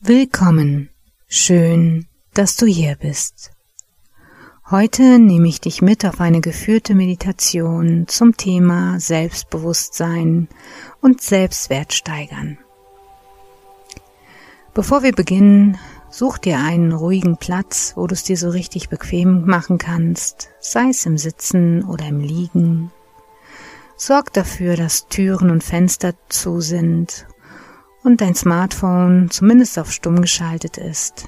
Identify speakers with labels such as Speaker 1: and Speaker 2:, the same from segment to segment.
Speaker 1: Willkommen. Schön, dass du hier bist. Heute nehme ich dich mit auf eine geführte Meditation zum Thema Selbstbewusstsein und Selbstwert steigern. Bevor wir beginnen, such dir einen ruhigen Platz, wo du es dir so richtig bequem machen kannst, sei es im Sitzen oder im Liegen. Sorg dafür, dass Türen und Fenster zu sind und dein Smartphone zumindest auf stumm geschaltet ist.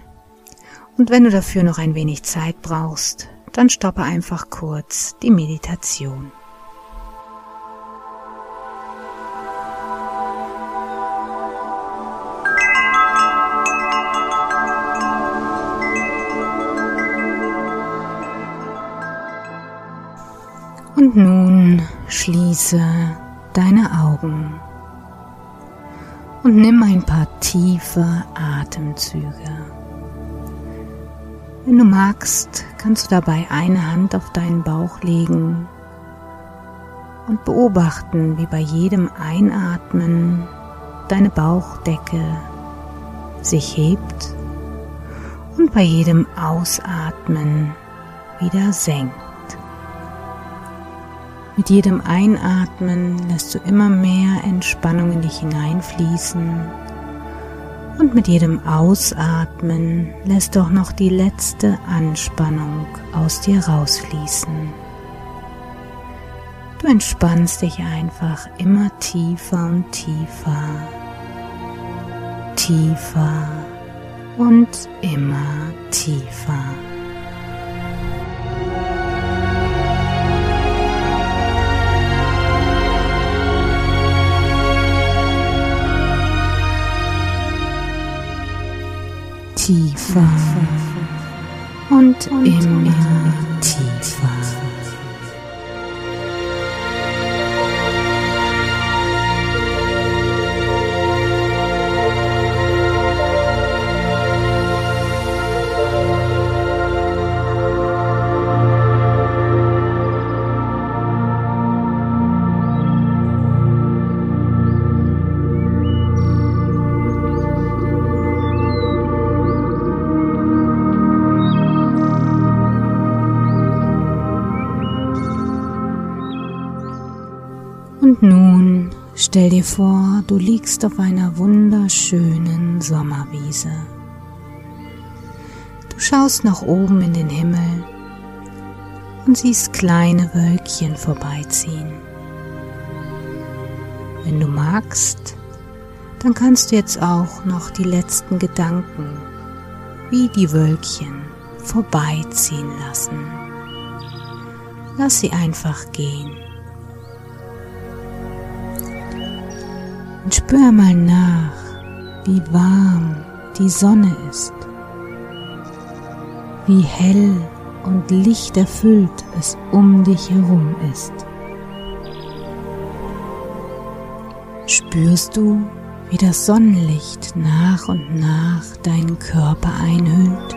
Speaker 1: Und wenn du dafür noch ein wenig Zeit brauchst, dann stoppe einfach kurz die Meditation. Und nun schließe deine Augen und nimm ein paar tiefe Atemzüge. Wenn du magst, kannst du dabei eine Hand auf deinen Bauch legen und beobachten, wie bei jedem Einatmen deine Bauchdecke sich hebt und bei jedem Ausatmen wieder senkt. Mit jedem Einatmen lässt du immer mehr Entspannung in dich hineinfließen und mit jedem Ausatmen lässt du auch noch die letzte Anspannung aus dir rausfließen. Du entspannst dich einfach immer tiefer und tiefer, tiefer und immer tiefer. Tiefer und, immer tiefer. Stell dir vor, du liegst auf einer wunderschönen Sommerwiese. Du schaust nach oben in den Himmel und siehst kleine Wölkchen vorbeiziehen. Wenn du magst, dann kannst du jetzt auch noch die letzten Gedanken wie die Wölkchen vorbeiziehen lassen. Lass sie einfach gehen. Und spür mal nach, wie warm die Sonne ist, wie hell und lichterfüllt es um dich herum ist. Spürst du, wie das Sonnenlicht nach und nach deinen Körper einhüllt?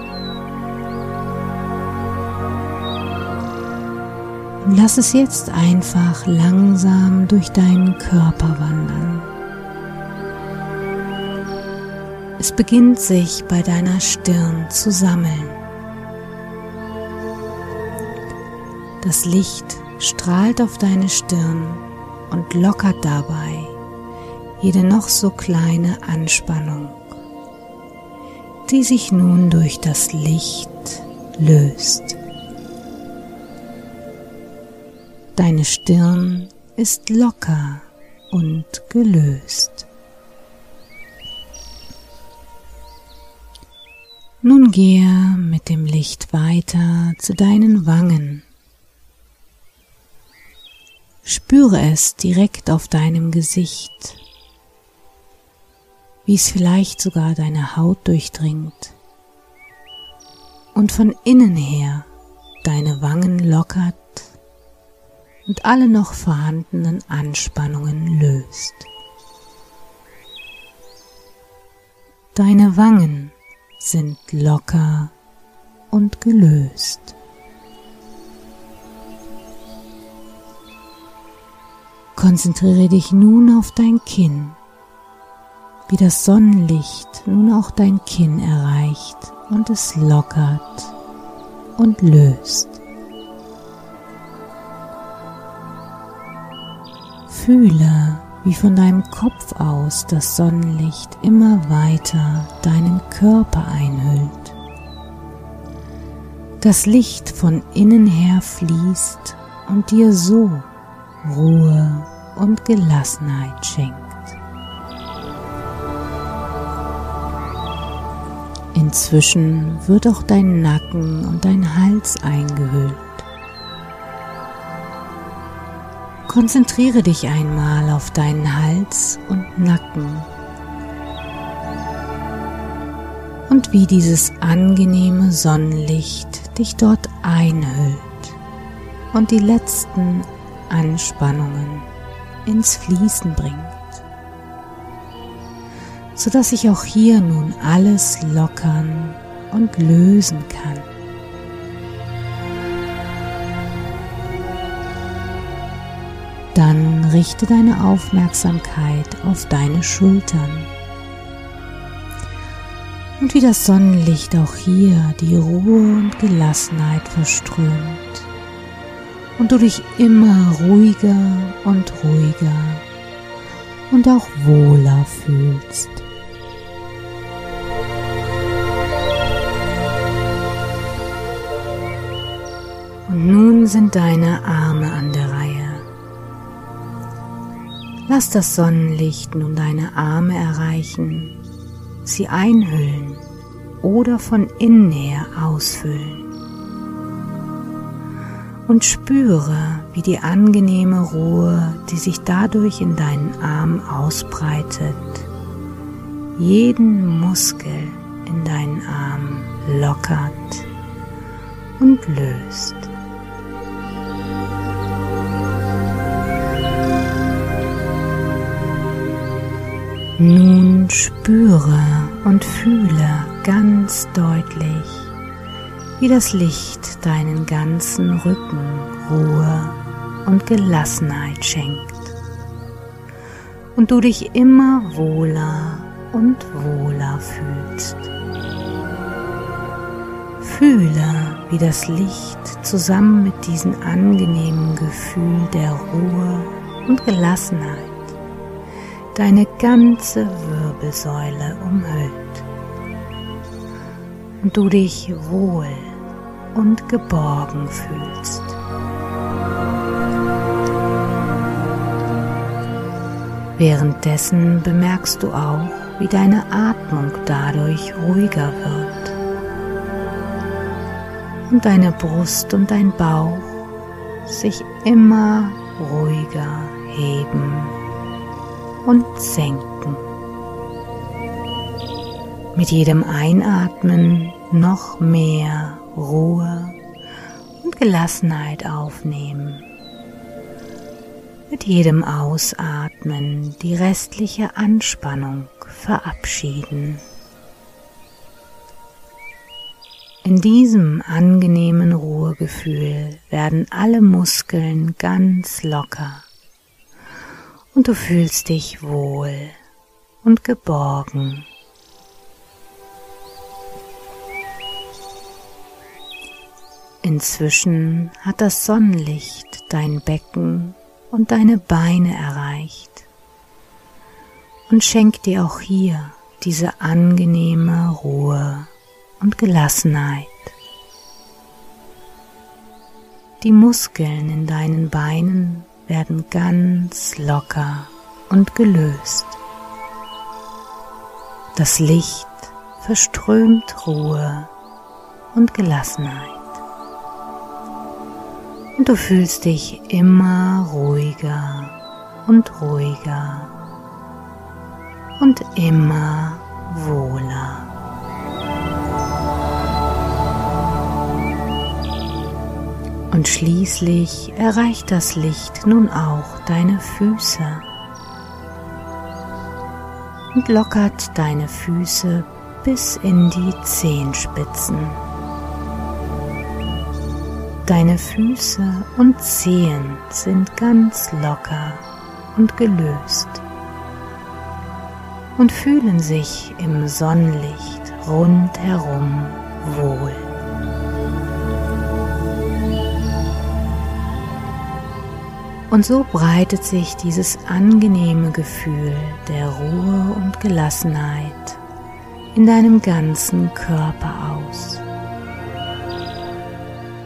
Speaker 1: Lass es jetzt einfach langsam durch deinen Körper wandern. Es beginnt sich bei deiner Stirn zu sammeln. Das Licht strahlt auf deine Stirn und lockert dabei jede noch so kleine Anspannung, die sich nun durch das Licht löst. Deine Stirn ist locker und gelöst. Nun gehe mit dem Licht weiter zu deinen Wangen. Spüre es direkt auf deinem Gesicht, wie es vielleicht sogar deine Haut durchdringt und von innen her deine Wangen lockert und alle noch vorhandenen Anspannungen löst. Deine Wangen sind locker und gelöst. Konzentriere dich nun auf dein Kinn, wie das Sonnenlicht nun auch dein Kinn erreicht und es lockert und löst. Fühle, wie von deinem Kopf aus das Sonnenlicht immer weiter deinen Körper einhüllt. Das Licht von innen her fließt und dir so Ruhe und Gelassenheit schenkt. Inzwischen wird auch dein Nacken und dein Hals eingehüllt. Konzentriere dich einmal auf deinen Hals und Nacken und wie dieses angenehme Sonnenlicht dich dort einhüllt und die letzten Anspannungen ins Fließen bringt, sodass sich auch hier nun alles lockern und lösen kann. Richte deine Aufmerksamkeit auf deine Schultern. Und wie das Sonnenlicht auch hier die Ruhe und Gelassenheit verströmt und du dich immer ruhiger und ruhiger und auch wohler fühlst. Und nun sind deine Arme an der. Lass das Sonnenlicht nun deine Arme erreichen, sie einhüllen oder von innen her ausfüllen. Und spüre, wie die angenehme Ruhe, die sich dadurch in deinen Arm ausbreitet, jeden Muskel in deinen Arm lockert und löst. Nun spüre und fühle ganz deutlich, wie das Licht deinen ganzen Rücken Ruhe und Gelassenheit schenkt und du dich immer wohler und wohler fühlst. Fühle, wie das Licht zusammen mit diesem angenehmen Gefühl der Ruhe und Gelassenheit deine ganze Wirbelsäule umhüllt und du dich wohl und geborgen fühlst. Währenddessen bemerkst du auch, wie deine Atmung dadurch ruhiger wird und deine Brust und dein Bauch sich immer ruhiger heben und senken. Mit jedem Einatmen noch mehr Ruhe und Gelassenheit aufnehmen. Mit jedem Ausatmen die restliche Anspannung verabschieden. In diesem angenehmen Ruhegefühl werden alle Muskeln ganz locker und du fühlst dich wohl und geborgen. Inzwischen hat das Sonnenlicht dein Becken und deine Beine erreicht und schenkt dir auch hier diese angenehme Ruhe und Gelassenheit. Die Muskeln in deinen Beinen werden ganz locker und gelöst. Das Licht verströmt Ruhe und Gelassenheit. Und du fühlst dich immer ruhiger und ruhiger und immer wohler. Und schließlich erreicht das Licht nun auch deine Füße und lockert deine Füße bis in die Zehenspitzen. Deine Füße und Zehen sind ganz locker und gelöst und fühlen sich im Sonnenlicht rundherum wohl. Und so breitet sich dieses angenehme Gefühl der Ruhe und Gelassenheit in deinem ganzen Körper aus.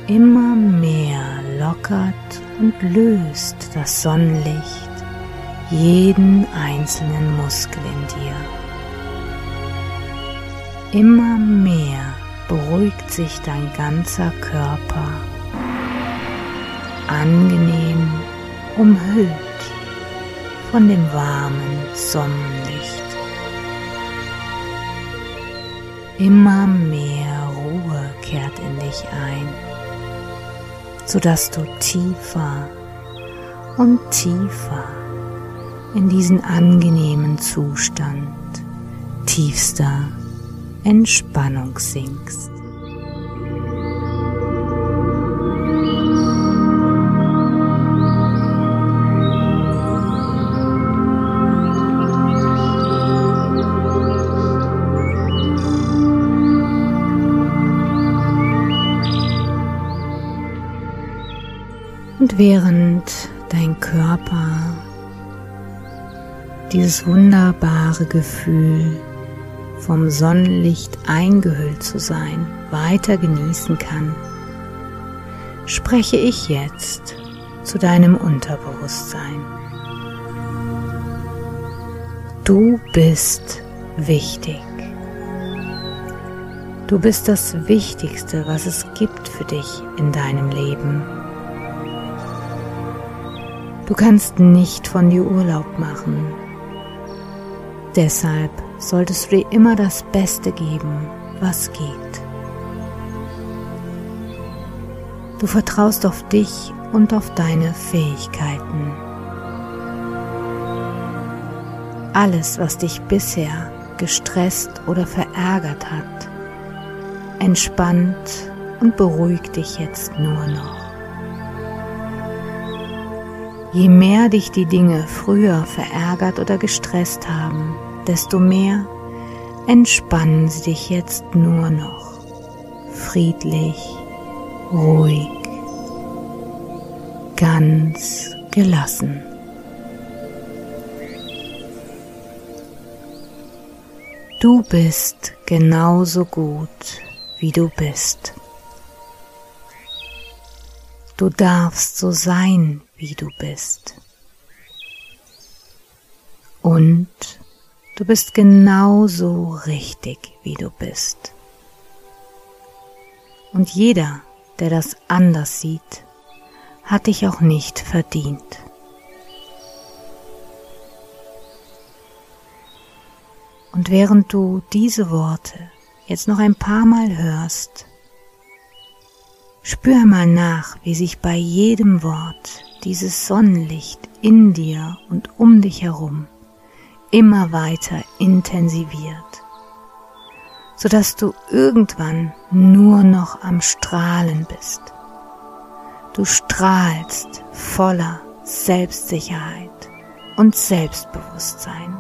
Speaker 1: Immer mehr lockert und löst das Sonnenlicht jeden einzelnen Muskel in dir. Immer mehr beruhigt sich dein ganzer Körper, angenehm umhüllt von dem warmen Sonnenlicht. Immer mehr Ruhe kehrt in dich ein, sodass du tiefer und tiefer in diesen angenehmen Zustand tiefster Entspannung sinkst. Und während dein Körper dieses wunderbare Gefühl vom Sonnenlicht eingehüllt zu sein weiter genießen kann, spreche ich jetzt zu deinem Unterbewusstsein. Du bist wichtig. Du bist das Wichtigste, was es gibt für dich in deinem Leben. Du kannst nicht von dir Urlaub machen. Deshalb solltest du dir immer das Beste geben, was geht. Du vertraust auf dich und auf deine Fähigkeiten. Alles, was dich bisher gestresst oder verärgert hat, entspannt und beruhigt dich jetzt nur noch. Je mehr dich die Dinge früher verärgert oder gestresst haben, desto mehr entspannen sie dich jetzt nur noch friedlich, ruhig, ganz gelassen. Du bist genauso gut, wie du bist. Du darfst so sein, wie du bist. Und du bist genauso richtig, wie du bist. Und jeder, der das anders sieht, hat dich auch nicht verdient. Und während du diese Worte jetzt noch ein paar Mal hörst, spür mal nach, wie sich bei jedem Wort dieses Sonnenlicht in dir und um dich herum immer weiter intensiviert, sodass du irgendwann nur noch am Strahlen bist. Du strahlst voller Selbstsicherheit und Selbstbewusstsein.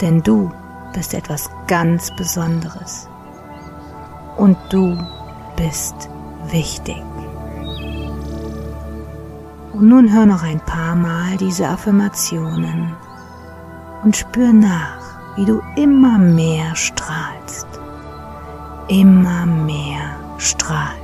Speaker 1: Denn du bist etwas ganz Besonderes und du bist wichtig. Und nun hör noch ein paar Mal diese Affirmationen und spür nach, wie du immer mehr strahlst, immer mehr strahlst.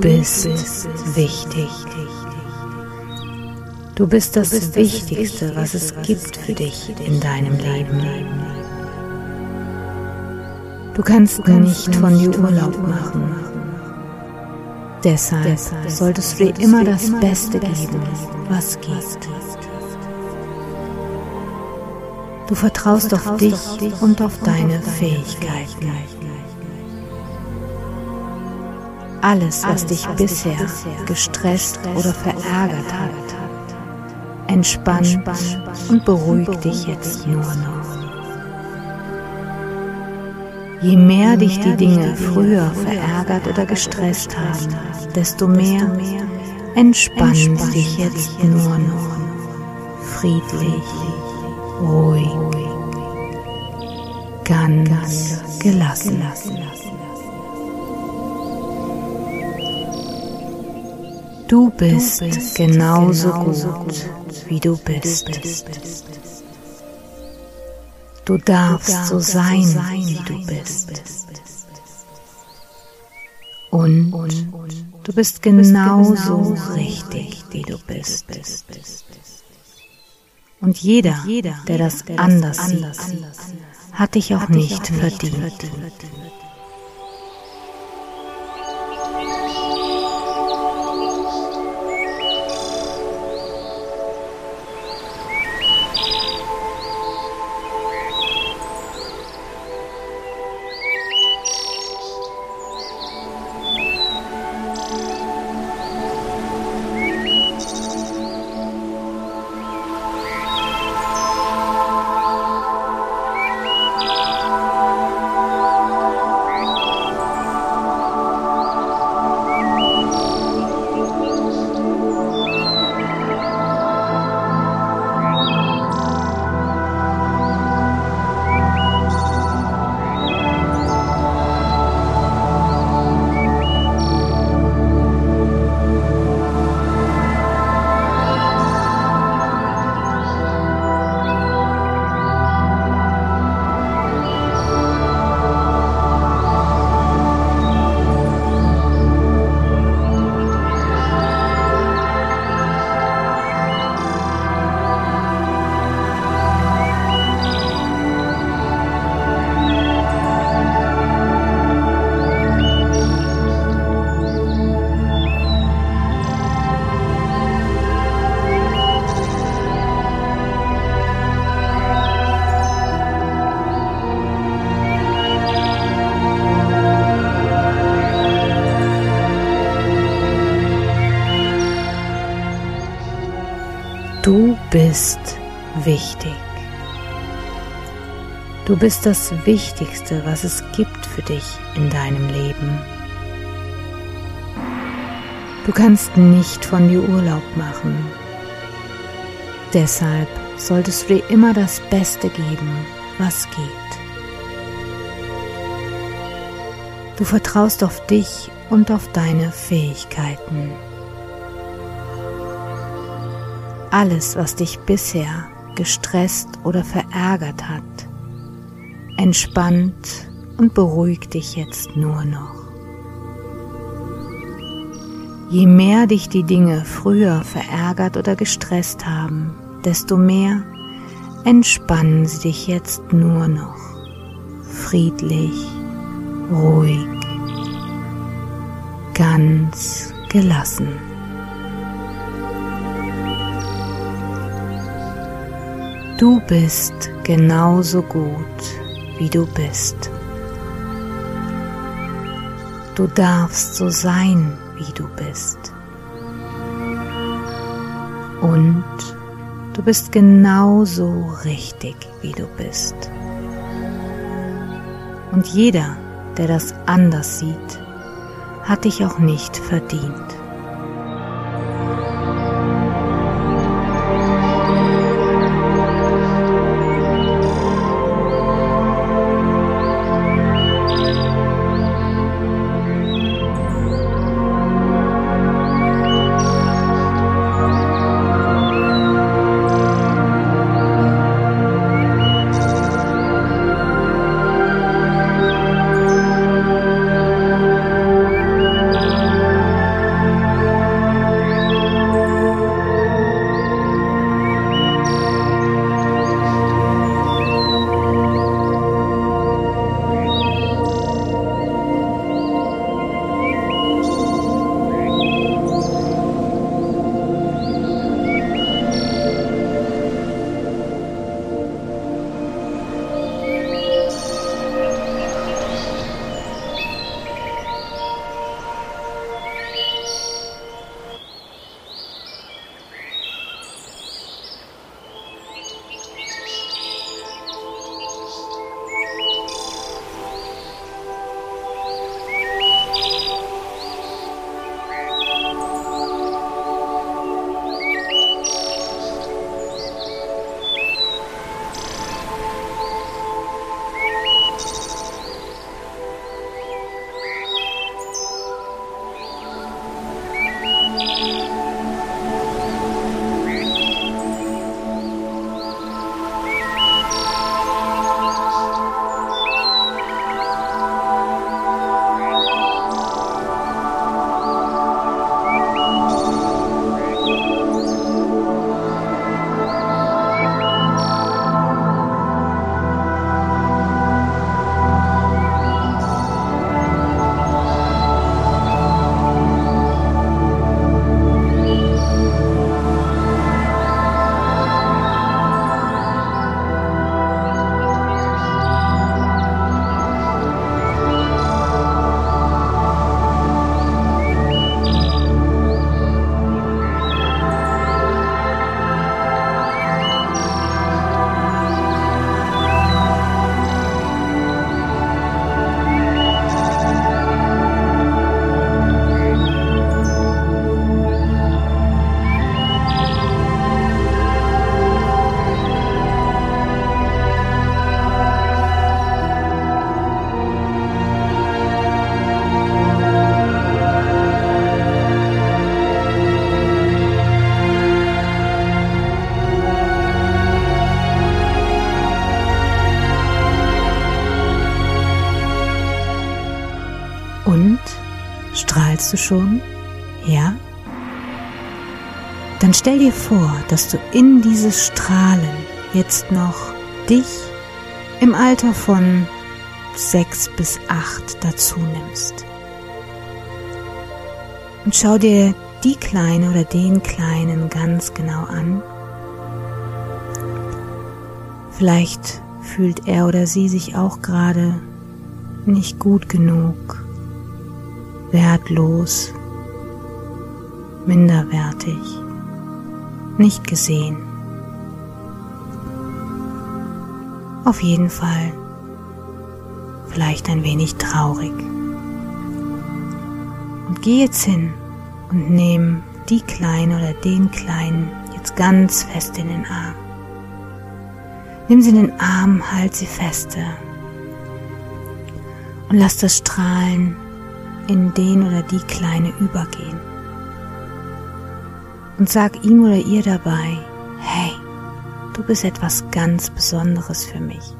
Speaker 1: Bist wichtig. Du bist das Wichtigste, was es gibt für dich in deinem Leben. Du kannst nicht von dir Urlaub machen. Deshalb solltest du dir immer das Beste geben, was geht. Du vertraust auf dich und auf deine Fähigkeiten. Alles, was dich bisher gestresst oder verärgert hat, entspannt und beruhigt dich jetzt nur noch. Je mehr dich die Dinge früher verärgert oder gestresst haben, desto mehr entspannen sie dich jetzt nur noch. Friedlich, ruhig, ganz gelassen. Du bist genauso gut, wie du bist. Du darfst so sein, wie du bist. Und du bist genauso richtig, wie du bist. Und jeder, der das anders sieht, hat dich auch nicht verdient. Du bist das Wichtigste, was es gibt für dich in deinem Leben. Du kannst nicht von dir Urlaub machen. Deshalb solltest du dir immer das Beste geben, was geht. Du vertraust auf dich und auf deine Fähigkeiten. Alles, was dich bisher gestresst oder verärgert hat, entspannt und beruhigt dich jetzt nur noch. Je mehr dich die Dinge früher verärgert oder gestresst haben, desto mehr entspannen sie dich jetzt nur noch. Friedlich, ruhig, ganz gelassen. Du bist genauso gut, wie du bist. Du darfst so sein, wie du bist. Und du bist genauso richtig, wie du bist. Und jeder, der das anders sieht, hat dich auch nicht verdient. Du schon? Ja? Dann stell dir vor, dass du in dieses Strahlen jetzt noch dich im Alter von sechs bis acht dazu nimmst. Und schau dir die Kleine oder den Kleinen ganz genau an. Vielleicht fühlt er oder sie sich auch gerade nicht gut genug, wertlos, minderwertig, nicht gesehen. Auf jeden Fall vielleicht ein wenig traurig. Und geh jetzt hin und nimm die Kleine oder den Kleinen jetzt ganz fest in den Arm. Nimm sie in den Arm, halt sie feste und lass das Strahlen in den oder die Kleine übergehen. Und sag ihm oder ihr dabei, hey, du bist etwas ganz Besonderes für mich.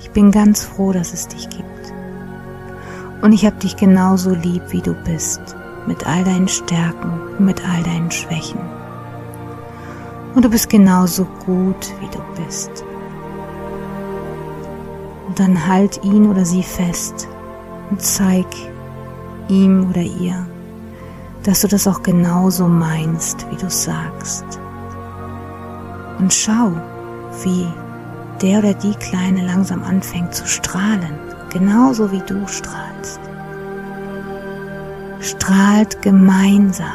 Speaker 1: Ich bin ganz froh, dass es dich gibt. Und ich habe dich genauso lieb, wie du bist, mit all deinen Stärken und mit all deinen Schwächen. Und du bist genauso gut, wie du bist. Und dann halt ihn oder sie fest und zeig ihm oder ihr, dass du das auch genauso meinst, wie du sagst. Und schau, wie der oder die Kleine langsam anfängt zu strahlen, genauso wie du strahlst. Strahlt gemeinsam.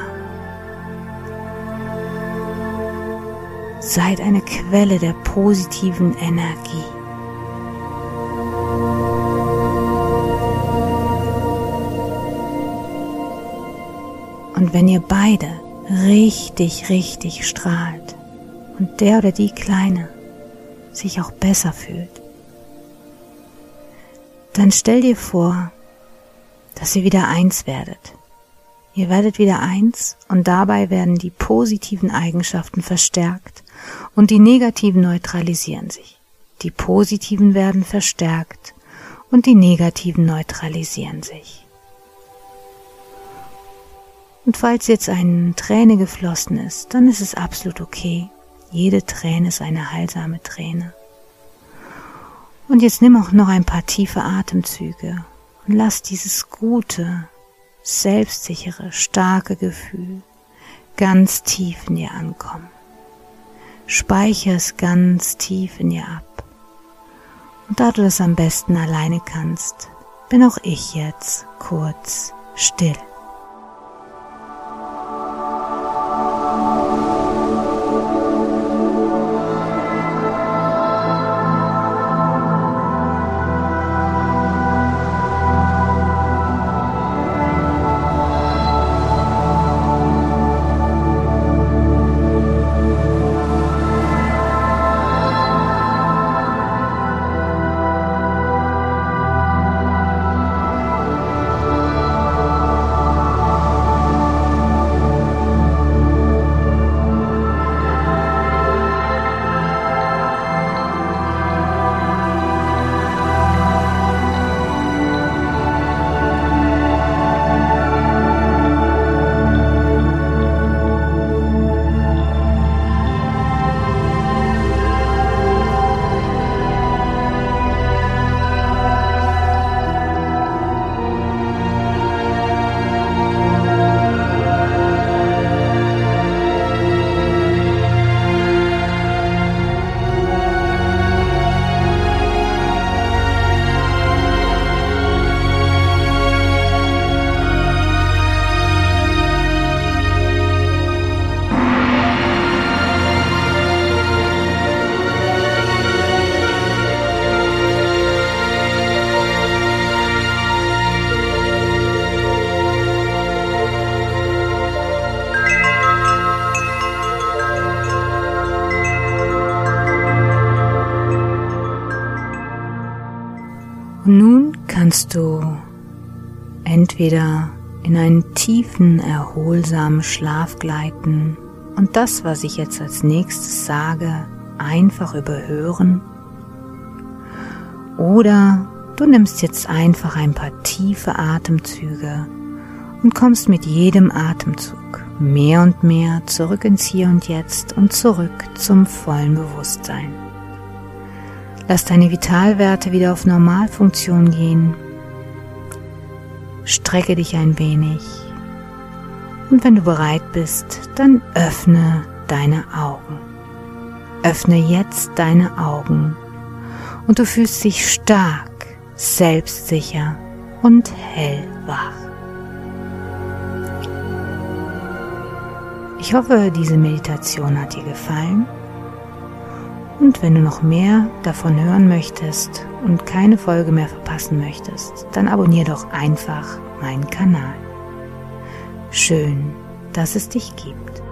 Speaker 1: Seid eine Quelle der positiven Energie. Und wenn ihr beide richtig, richtig strahlt und der oder die Kleine sich auch besser fühlt, dann stell dir vor, dass ihr wieder eins werdet. Ihr werdet wieder eins und dabei werden die positiven Eigenschaften verstärkt und die negativen neutralisieren sich. Die positiven werden verstärkt und die negativen neutralisieren sich. Und falls jetzt eine Träne geflossen ist, dann ist es absolut okay. Jede Träne ist eine heilsame Träne. Und jetzt nimm auch noch ein paar tiefe Atemzüge und lass dieses gute, selbstsichere, starke Gefühl ganz tief in dir ankommen. Speicher es ganz tief in dir ab. Und da du das am besten alleine kannst, bin auch ich jetzt kurz still. Kannst du entweder in einen tiefen, erholsamen Schlaf gleiten und das, was ich jetzt als nächstes sage, einfach überhören. Oder du nimmst jetzt einfach ein paar tiefe Atemzüge und kommst mit jedem Atemzug mehr und mehr zurück ins Hier und Jetzt und zurück zum vollen Bewusstsein. Lass deine Vitalwerte wieder auf Normalfunktion gehen. Strecke dich ein wenig. Und wenn du bereit bist, dann öffne deine Augen. Öffne jetzt deine Augen und du fühlst dich stark, selbstsicher und hellwach. Ich hoffe, diese Meditation hat dir gefallen. Und wenn du noch mehr davon hören möchtest und keine Folge mehr verpassen möchtest, dann abonniere doch einfach meinen Kanal. Schön, dass es dich gibt.